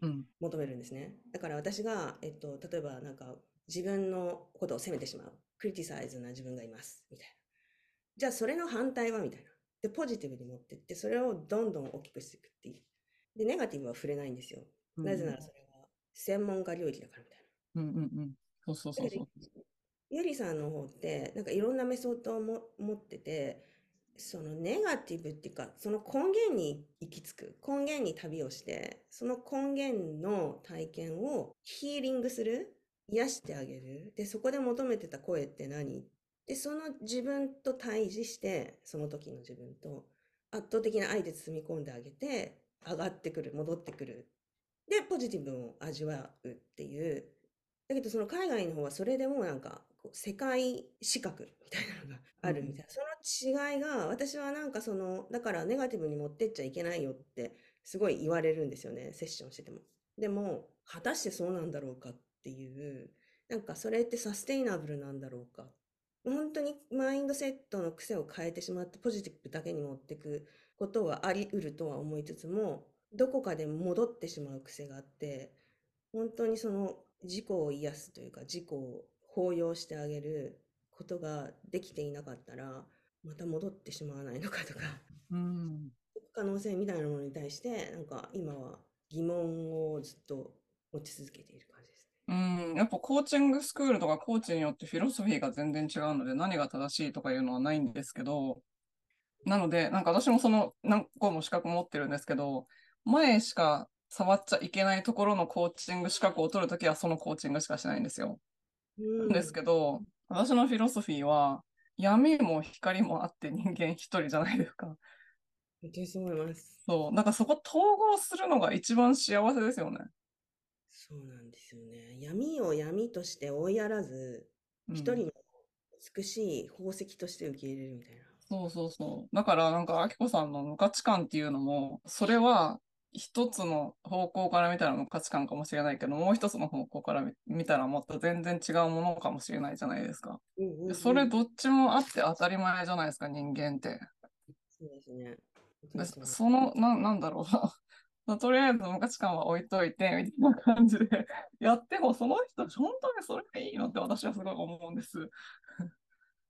うん、求めるんですね。だから私が、えっと、例えばなんか自分のことを責めてしまう。クリティサイズな自分がいます。みたいな。じゃあそれの反対は？みたいな。で、ポジティブに持ってって、それをどんどん大きくしていくっていう。で、ネガティブは触れないんですよ。うん。なぜならそれは専門家領域だからみたいな。うん、うん、うん。そうそうそうそう。ゆりさんの方って、なんかいろんなメソッドをも持ってて、そのネガティブっていうか、その根源に行き着く、根源に旅をして、その根源の体験をヒーリングする、癒してあげる。で、そこで求めてた声って何？で、その自分と対峙して、その時の自分と圧倒的な愛で包み込んであげて、上がってくる、戻ってくる。で、ポジティブを味わうっていう、だけどその海外の方はそれでもなんかこう世界資格みたいなのがあるみたいな、その違いが私はなんかそのだからネガティブに持ってっちゃいけないよってすごい言われるんですよねセッションしてても。でも果たしてそうなんだろうかっていうなんかそれってサステイナブルなんだろうか本当にマインドセットの癖を変えてしまってポジティブだけに持っていくことはあり得るとは思いつつもどこかで戻ってしまう癖があって本当にその自己を癒すというか自己を抱擁してあげることができていなかったらまた戻ってしまわないのかとかうん。可能性みたいなものに対してなんか今は疑問をずっと持ち続けている感じですね。うん、やっぱコーチングスクールとかコーチによってフィロソフィーが全然違うので何が正しいとかいうのはないんですけど、なので、なんか私もその何個も資格持ってるんですけど、前しか触っちゃいけないところのコーチング資格を取るときはそのコーチングしかしないんですよ。うんですけど、私のフィロソフィーは闇も光もあって人間一人じゃないですか。そう。なんかそこ統合するのが一番幸せですよね。そうなんですよね。闇を闇として追いやらず、うん一人の美しい宝石として受け入れるみたいな。そうそうそう。だからなんか、あきこさんの無価値観っていうのも、それは一つの方向から見たら無価値観かもしれないけど、もう一つの方向から見見たらもっと全然違うものかもしれないじゃないですか。うんうんうんでそれどっちもあって当たり前じゃないですか、人間って。そうですね。で本当にその、な、なんだろうな。とりあえず無価値観は置いといて、みたいな感じで やっても、その人、本当にそれがいいのって私はすごい思うんです。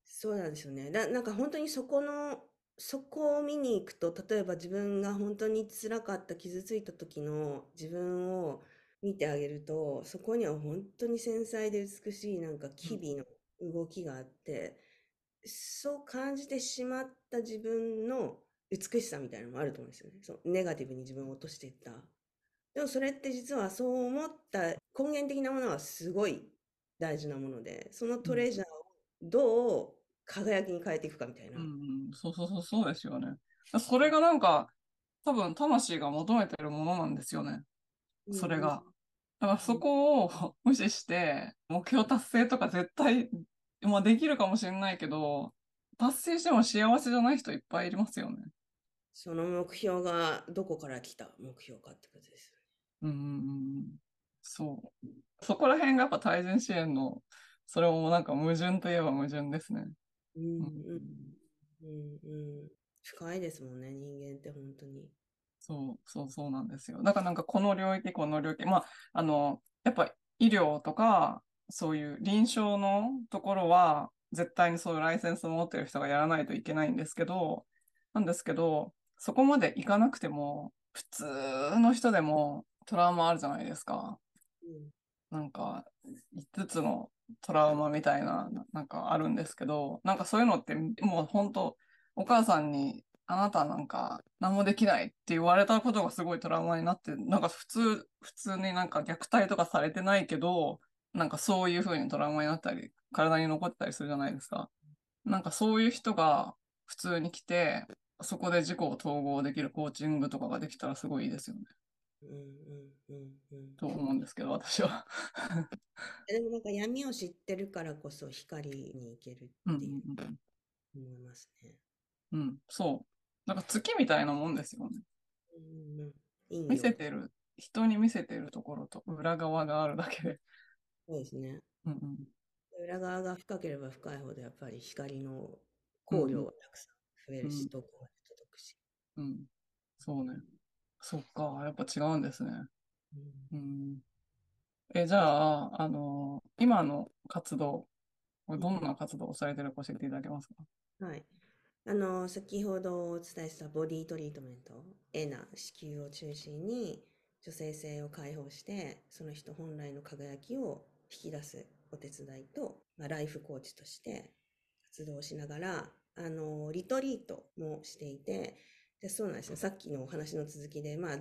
そうなんですよね。だ、なんか本当にそこの、そこを見に行くと、例えば自分が本当に辛かった、傷ついた時の自分を見てあげると、そこには本当に繊細で美しいなんか機微の動きがあって、そう感じてしまった自分の美しさみたいなのもあると思うんですよね。そう、ネガティブに自分を落としていった。でもそれって実はそう思った根源的なものはすごい大事なもので、そのトレジャーをどう輝きに変えていくかみたいな。うんうん、そうそうそう、そうですよね。それがなんか、多分魂が求めてるものなんですよね。それが。だからそこを無視して、目標達成とか絶対、まあできるかもしれないけど、達成しても幸せじゃない人いっぱいいますよね。その目標がどこから来た目標かってことですよね。うんうんうん。そう。そこら辺がやっぱ対人支援の、それもなんか矛盾といえば矛盾ですね。うんうんうんうん。深いですもんね、人間って本当に。そう、そう、そうなんですよ。だからなんかこの領域、この領域、まあ、あの、やっぱ医療とか、そういう臨床のところは、絶対にそういうライセンスを持ってる人がやらないといけないんですけど、なんですけど、そこまでいかなくても、普通の人でもトラウマあるじゃないですか。うんなんか、5つのトラウマみたいな、ななんかあるんですけど、なんかそういうのってもう本当、お母さんに、あなたなんか何もできないって言われたことがすごいトラウマになって、なんか普通、普通になんか虐待とかされてないけど、なんかそういう風にトラウマになったり、体に残ったりするじゃないですか。なんかそういう人が普通に来て、そこで自己を統合できるコーチングとかができたらすごいいいですよね。うんうんうんうん。と思うんですけど、私は。でもなんか闇を知ってるからこそ光に行けるっていうんうん思いますね。うん、そう。なんか月みたいなもんですよね。うんうん。陰陽見せてる、人に見せてるところと裏側があるだけで。そうですね。うんうん裏側が深ければ深いほどやっぱり光の光量はたくさん増えるし、うん遠くまで届くし。うん。そうね。そっか、やっぱ違うんですね。うんうん。え、じゃあ、あの、今の活動、どんな活動をされてるか教えていただけますか？はい。あの、先ほどお伝えしたボディトリートメント、エナ、子宮を中心に女性性を解放して、その人本来の輝きを引き出すお手伝いと、まあ、ライフコーチとして活動しながら、あの、リトリートもしていて、でそうなんですよ。さっきのお話の続きで、まあ、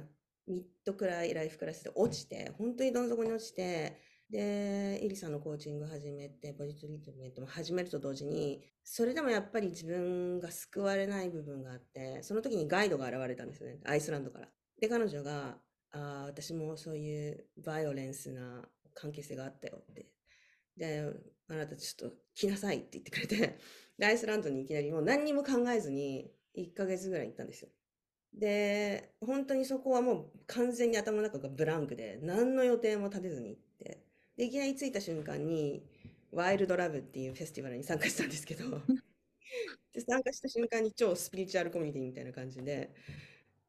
ミッドくらいライフクラスで落ちて、本当にどん底に落ちて、で、エリさんのコーチング始めて、ボディトリートメントも始めると同時に、それでもやっぱり自分が救われない部分があって、その時にガイドが現れたんですよね。アイスランドから。で、彼女が、あ私もそういうバイオレンスな関係性があったよって。で、あなたちょっと来なさいって言ってくれて、で、アイスランドにいきなりもう何にも考えずに1ヶ月ぐらい行ったんですよ。で、本当にそこはもう完全に頭の中がブランクで、何の予定も立てずに行って、で、いきなり着いた瞬間に、ワイルドラブっていうフェスティバルに参加したんですけど、で参加した瞬間に超スピリチュアルコミュニティみたいな感じで、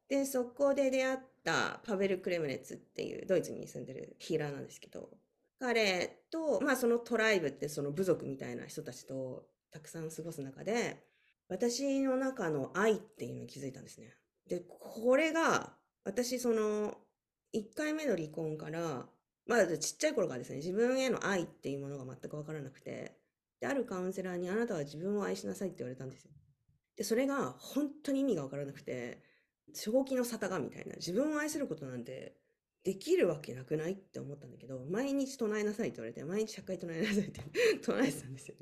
で、そこで出会ったパベル・クレムネッツっていうドイツに住んでるヒーラーなんですけど、彼と、まあそのトライブってその部族みたいな人たちとたくさん過ごす中で、私の中の愛っていうのに気づいたんですね。で、これが、私その、1回目の離婚から、まだちっちゃい頃からですね、自分への愛っていうものが全くわからなくて、で、あるカウンセラーにあなたは自分を愛しなさいって言われたんですよ。で、それが本当に意味がわからなくて、正気の沙汰がみたいな、自分を愛することなんてできるわけなくない？って思ったんだけど、毎日唱えなさいって言われて、毎日100回唱えなさいって 唱えてたんですよ。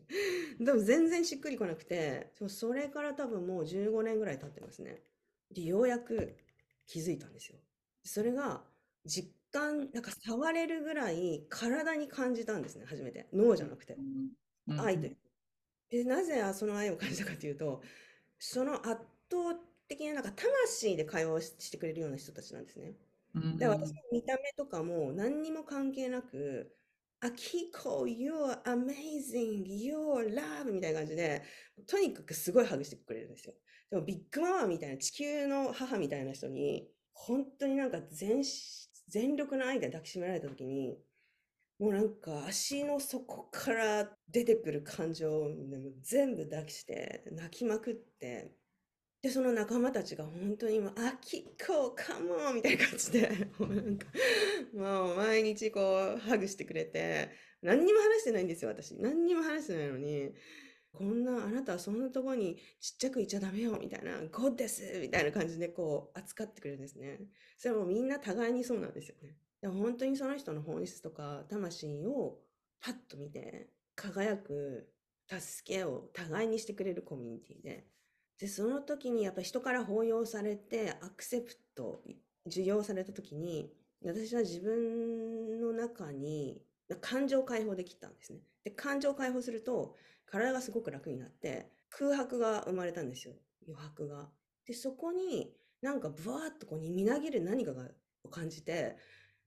でも全然しっくりこなくて、それから多分もう15年ぐらい経ってますね。で、ようやく気づいたんですよ。それが実感、なんか触れるぐらい体に感じたんですね、初めて。脳じゃなくて。うん愛という。で、なぜその愛を感じたかというと、その圧倒的ななんか魂で会話をししてくれるような人たちなんですね。で、私の見た目とかも何にも関係なく、あ、キコ、you're amazing, you're love みたいな感じで、とにかくすごいハグしてくれるんですよ。でもビッグママみたいな地球の母みたいな人に、本当になんか全全力の愛で抱きしめられた時に、もうなんか足の底から出てくる感情を全部抱きして泣きまくって、で、その仲間たちが本当にもう、あ、キッコー、カモンみたいな感じで、もうなんか、もう毎日こう、ハグしてくれて、何にも話してないんですよ、私。何にも話してないのに、こんな、あなたはそんなとこにちっちゃくいちゃダメよ、みたいな、ゴッデスみたいな感じでこう、扱ってくれるんですね。それはもうみんな互いにそうなんですよね。でも本当にその人の本質とか、魂をパッと見て、輝く助けを互いにしてくれるコミュニティで、で、その時にやっぱ人から包容されて、アクセプト、受容された時に、私は自分の中に感情を解放できたんですね。で、感情を解放すると、体がすごく楽になって、空白が生まれたんですよ。余白が。で、そこになんかブワーっとこうにみなぎる何かがを感じて、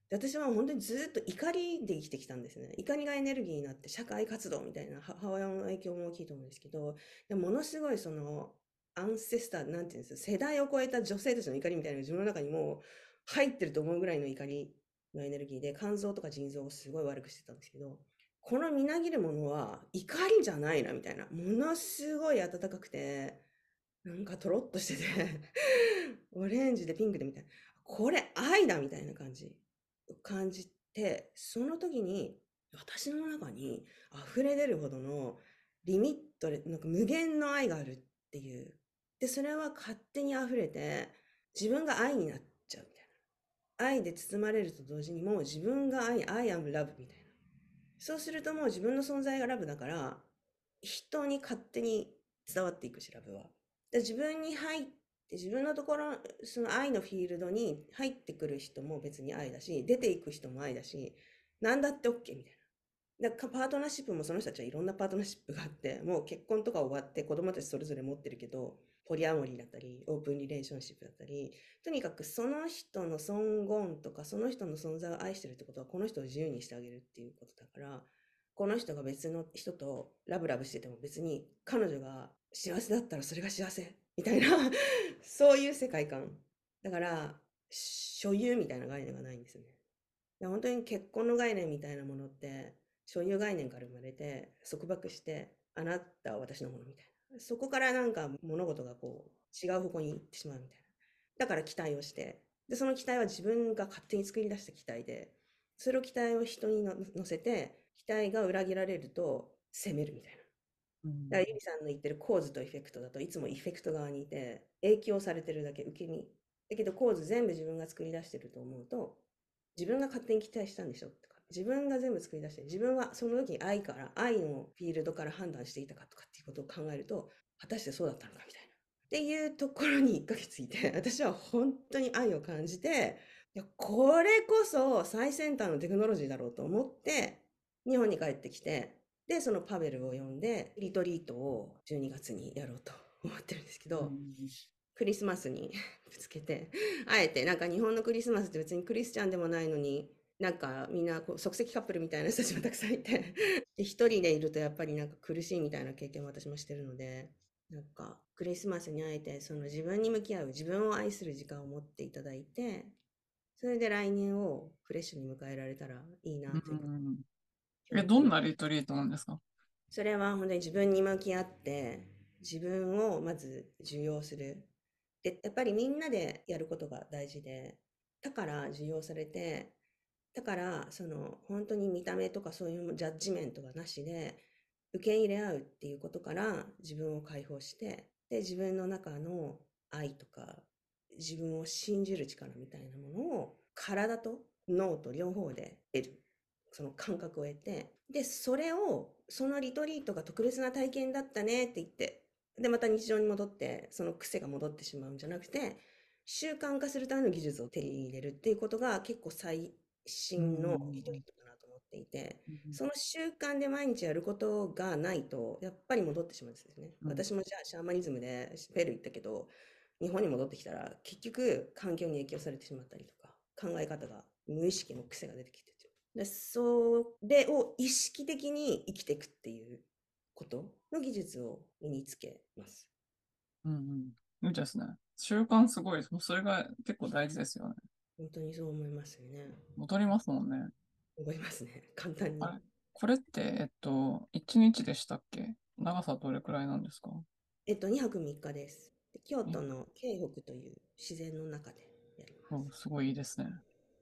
で私は本当にずっと怒りで生きてきたんですね。怒りがエネルギーになって社会活動みたいな、母親の影響も大きいと思うんですけど、でものすごいその、アンセスター、なんていうんですか、世代を超えた女性たちの怒りみたいなのが自分の中にもう入ってると思うぐらいの怒りのエネルギーで、肝臓とか腎臓をすごい悪くしてたんですけど、このみなぎるものは怒りじゃないな、みたいな。ものすごい暖かくて、なんかとろっとしてて、オレンジでピンクでみたいな。これ愛だみたいな感じ。感じて、その時に私の中に溢れ出るほどのリミットで、なんか無限の愛があるっていう。で、それは勝手に溢れて、自分が愛になっちゃうみたいな。愛で包まれると同時にもう自分が愛、I am love みたいな。そうするともう自分の存在がラブだから、人に勝手に伝わっていくし、ラブは。で自分に入って、自分のところ、その愛のフィールドに入ってくる人も別に愛だし、出ていく人も愛だし、なんだって OK みたいな。だからパートナーシップもその人たちはいろんなパートナーシップがあって、もう結婚とか終わって子供たちそれぞれ持ってるけど、ポリアモリーだったり、オープンリレーションシップだったり、とにかくその人の尊厳とか、その人の存在を愛してるってことは、この人を自由にしてあげるっていうことだから、この人が別の人とラブラブしてても別に彼女が幸せだったらそれが幸せみたいな、そういう世界観。だから、所有みたいな概念がないんですよね。本当に結婚の概念みたいなものって、所有概念から生まれて、束縛して、あなたは私のものみたいな。そこからなんか物事がこう、違う方向に行ってしまうみたいな。だから期待をして、で、その期待は自分が勝手に作り出した期待で、それを期待を人にの乗せて、期待が裏切られると責めるみたいな。うん。だからゆりさんの言ってる構図とエフェクトだといつもエフェクト側にいて影響されてるだけ受け身。だけど構図全部自分が作り出してると思うと自分が勝手に期待したんでしょとか自分が全部作り出して自分はその時に愛から愛のフィールドから判断していたかとかっていうことを考えると果たしてそうだったのかみたいな。っていうところに1ヶ月いて 私は本当に愛を感じていやこれこそ最先端のテクノロジーだろうと思って日本に帰ってきてで、そのパベルを呼んで、リトリートを12月にやろうと思ってるんですけど、クリスマスにぶつけて、あえてなんか日本のクリスマスって別にクリスチャンでもないのに、なんかみんなこう即席カップルみたいな人たちもたくさんいて、で 一人でいるとやっぱりなんか苦しいみたいな経験も私もしてるので、なんかクリスマスにあえてその自分に向き合う、自分を愛する時間を持っていただいて、それで来年をフレッシュに迎えられたらいいなというかうん。え、どんなリトリートなんですか？それは本当に自分に向き合って、自分をまず受容する。で、やっぱりみんなでやることが大事で、だから受容されて、だからその本当に見た目とかそういうジャッジメントがなしで、受け入れ合うっていうことから自分を解放して、で、自分の中の愛とか、自分を信じる力みたいなものを体と脳と両方で得る。その感覚を得て、で、それを、そのリトリートが特別な体験だったねって言って、で、また日常に戻って、その癖が戻ってしまうんじゃなくて、習慣化するための技術を手に入れるっていうことが結構最新のリトリートかなと思っていて、その習慣で毎日やることがないと、やっぱり戻ってしまうんですよね。うん私もじゃあシャーマニズムでペルー行ったけど、日本に戻ってきたら、結局環境に影響されてしまったりとか、考え方が無意識の癖が出てきててでそれを意識的に生きていくっていうことの技術を身につけます。うんうん。いいですね。習慣すごいそれが結構大事ですよね。本当にそう思いますよね。戻りますもんね。思いますね。簡単に。これって、えっと、1日でしたっけ？長さどれくらいなんですか？えっと、2泊3日です。で京都の京北という自然の中でやりまうんすごいいいですね。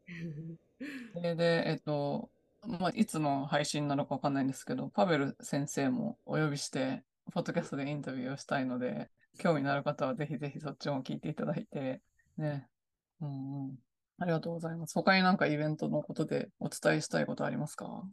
す。それで、えっと、まあ、いつの配信なのかわかんないんですけど、パベル先生もお呼びして、ポッドキャストでインタビューをしたいので、興味のある方はぜひぜひそっちも聞いていただいて、ね。うんうん。ありがとうございます。他になんかイベントのことでお伝えしたいことありますか？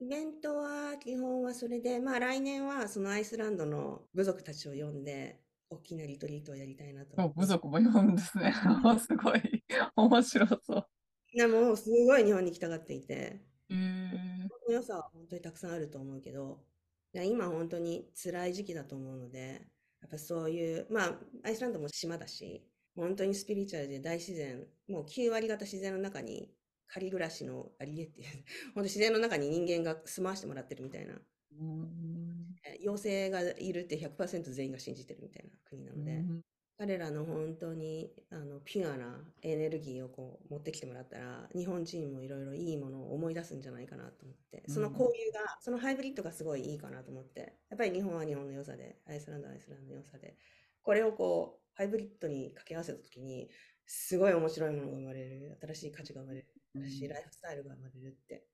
イベントは基本はそれで、まあ来年はそのアイスランドの部族たちを呼んで、大きなリトリートをやりたいなと部族も読むんですね。すごい。面白そう。でも、すごい日本に来たがっていて、へえこの良さは本当にたくさんあると思うけど、今本当に辛い時期だと思うので、やっぱそういう、まあ、アイスランドも島だし、本当にスピリチュアルで大自然、もう9割方自然の中に仮暮らしのありえっていう、本当自然の中に人間が住まわしてもらってるみたいな、妖精がいるって100%全員が信じてるみたいな国なので、彼らの本当にあのピュアなエネルギーをこう持ってきてもらったら日本人もいろいろいいものを思い出すんじゃないかなと思ってそのうん交流が、そのハイブリッドがすごいいいかなと思ってやっぱり日本は日本の良さでアイスランドはアイスランドの良さでこれをこうハイブリッドに掛け合わせた時にすごい面白いものが生まれる新しい価値が生まれる新しいライフスタイルが生まれるって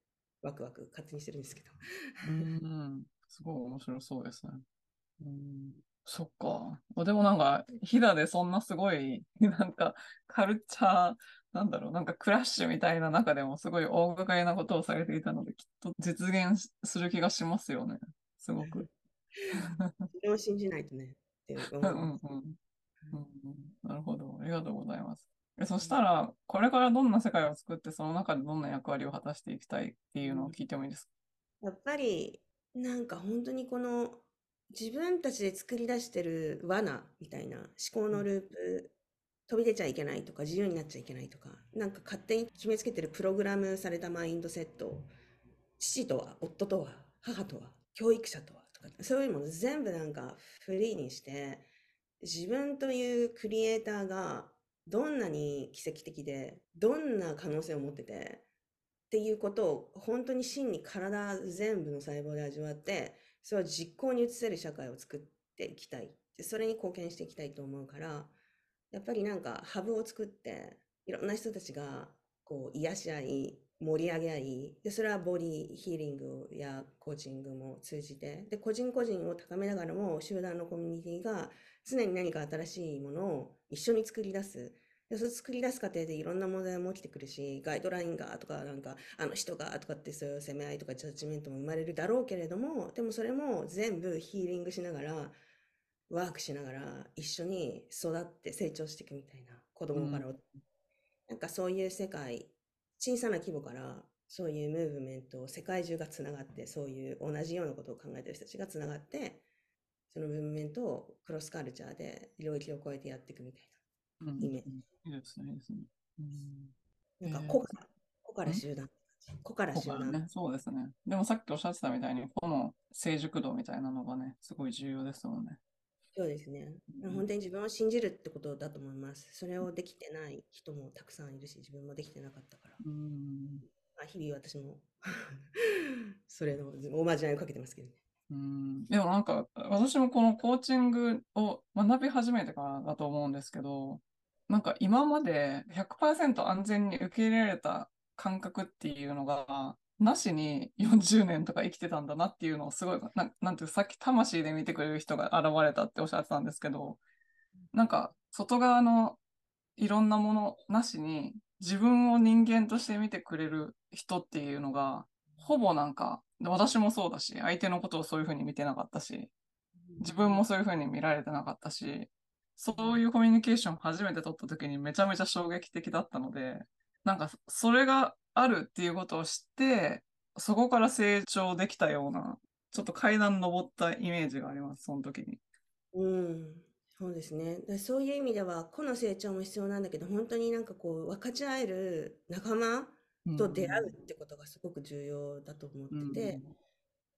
ワクワク勝手にしてるんですけど。うん、すごい面白そうですね。うん、そっか。でもなんか、飛騨でそんなすごい、なんか、カルチャー、なんだろう、なんかクラッシュみたいな中でもすごい大掛かりなことをされていたので、きっと実現する気がしますよね。すごく。それを信じないとね。ってうん思うんいます。うんうんなるほど。ありがとうございます。えそしたら、これからどんな世界を作って、その中でどんな役割を果たしていきたいっていうのを聞いてもいいですか？やっぱり、なんか本当にこの自分たちで作り出してる罠みたいな思考のループ、飛び出ちゃいけないとか自由になっちゃいけないとか、なんか勝手に決めつけてるプログラムされたマインドセット、父とは、夫とは、母とは、教育者とはとか、そういうもの全部なんかフリーにして、自分というクリエイターがどんなに奇跡的で、どんな可能性を持ってて、っていうことを本当に真に体全部の細胞で味わって、それを実行に移せる社会を作っていきたい。それに貢献していきたいと思うから、やっぱりなんかハブを作って、いろんな人たちがこう癒し合い、盛り上げ合い、で、それはボディヒーリングやコーチングも通じて、で、個人個人を高めながらも集団のコミュニティが常に何か新しいものを一緒に作り出す。で、それ作り出す過程でいろんな問題も起きてくるし、ガイドラインがとか、なんか、あの人がとかってそういう責め合いとかジャッジメントも生まれるだろうけれども、でもそれも全部ヒーリングしながら、ワークしながら一緒に育って成長していくみたいな、子供から、なんかそういう世界、小さな規模からそういうムーブメントを世界中がつながって、そういう同じようなことを考えてる人たちがつながって、そのムーブメントをクロスカルチャーで領域を超えてやっていくみたいうんイメージいいですね、いいですね。うんな。なんかえー個から、個から集団。個から集団。ね、そうですね。でもさっきおっしゃってたみたいに、この成熟度みたいなのがね、すごい重要ですもんね。そうですね。うん本当に自分を信じるってことだと思います。それをできてない人もたくさんいるし、自分もできてなかったから。うん。まあ、日々私も それのおまじないをかけてますけどね。うん、でもなんか、私もこのコーチングを学び始めてからだと思うんですけど、なんか今まで100%安全に受け入れられた感覚っていうのが、なしに40年とか生きてたんだなっていうのをすごい、ななんていうかさっき魂で見てくれる人が現れたっておっしゃってたんですけど、なんか外側のいろんなものなしに自分を人間として見てくれる人っていうのが、ほぼなんか、私もそうだし、相手のことをそういうふうに見てなかったし、自分もそういうふうに見られてなかったし、そういうコミュニケーションを初めて取った時にめちゃめちゃ衝撃的だったので、なんかそれがあるっていうことを知って、そこから成長できたような、ちょっと階段登ったイメージがあります、その時に。うん、そうですね。だそういう意味では、個の成長も必要なんだけど、本当になんかこう、分かち合える仲間と出会うってことがすごく重要だと思ってて、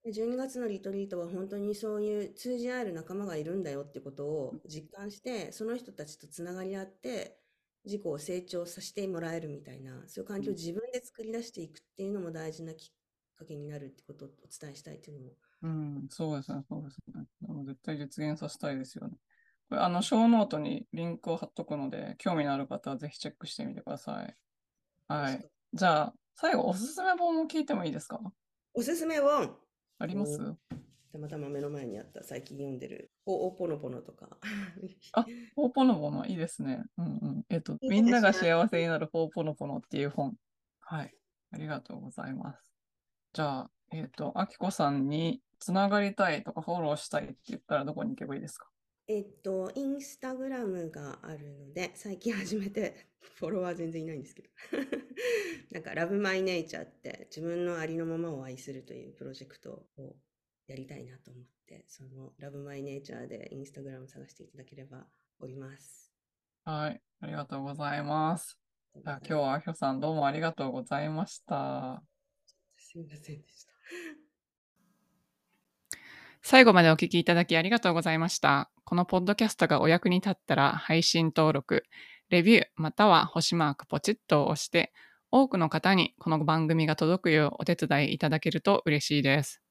で12月のリトリートは本当にそういう通じ合える仲間がいるんだよってことを実感して、その人たちとつながり合って、自己を成長させてもらえるみたいな、そういう環境を自分で作り出していくっていうのも大事なきっかけになるってことをお伝えしたいっていうのも。うん、そうですね、そうですね。絶対実現させたいですよね。これ、あの、ショーノートにリンクを貼っとくので、興味のある方はぜひチェックしてみてください。はい。じゃあ、最後、おすすめ本を聞いてもいいですか？おすすめ本あります？たまたま目の前にあった最近読んでる「おおぽのぽの」とか あほうぽのぽの、いいですね。うんうん。えっと、みんなが幸せになるほうぽのぽのっていう本。はい。ありがとうございます。じゃあ、えっと、あきこさんにつながりたいとかフォローしたいって言ったらどこに行けばいいですか？えっとインスタグラムがあるので最近始めて フォロワー全然いないんですけど なんか「ラブマイネイチャーって自分のありのままを愛するというプロジェクトをやりたいなと思ってそのラブマイネイチャーでインスタグラム探していただければおりますはい。ありがとうございます。じゃあ、今日はあきこさんどうもありがとうございました。すみませんでした 最後までお聞きいただきありがとうございました。このポッドキャストがお役に立ったら配信登録、レビューまたは星マークポチッと押して多くの方にこの番組が届くようお手伝いいただけると嬉しいです。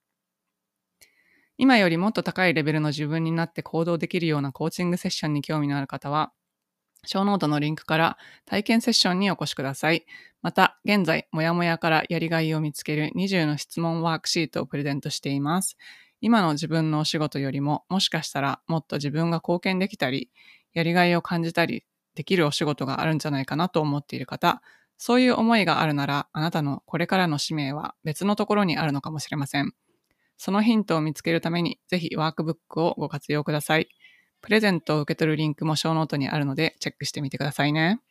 今よりもっと高いレベルの自分になって行動できるようなコーチングセッションに興味のある方は、ショーノートのリンクから体験セッションにお越しください。また、現在、もやもやからやりがいを見つける20の質問ワークシートをプレゼントしています。今の自分のお仕事よりも、もしかしたらもっと自分が貢献できたり、やりがいを感じたりできるお仕事があるんじゃないかなと思っている方、そういう思いがあるなら、あなたのこれからの使命は別のところにあるのかもしれません。そのヒントを見つけるために、ぜひワークブックをご活用ください。プレゼントを受け取るリンクもショーノートにあるので、チェックしてみてくださいね。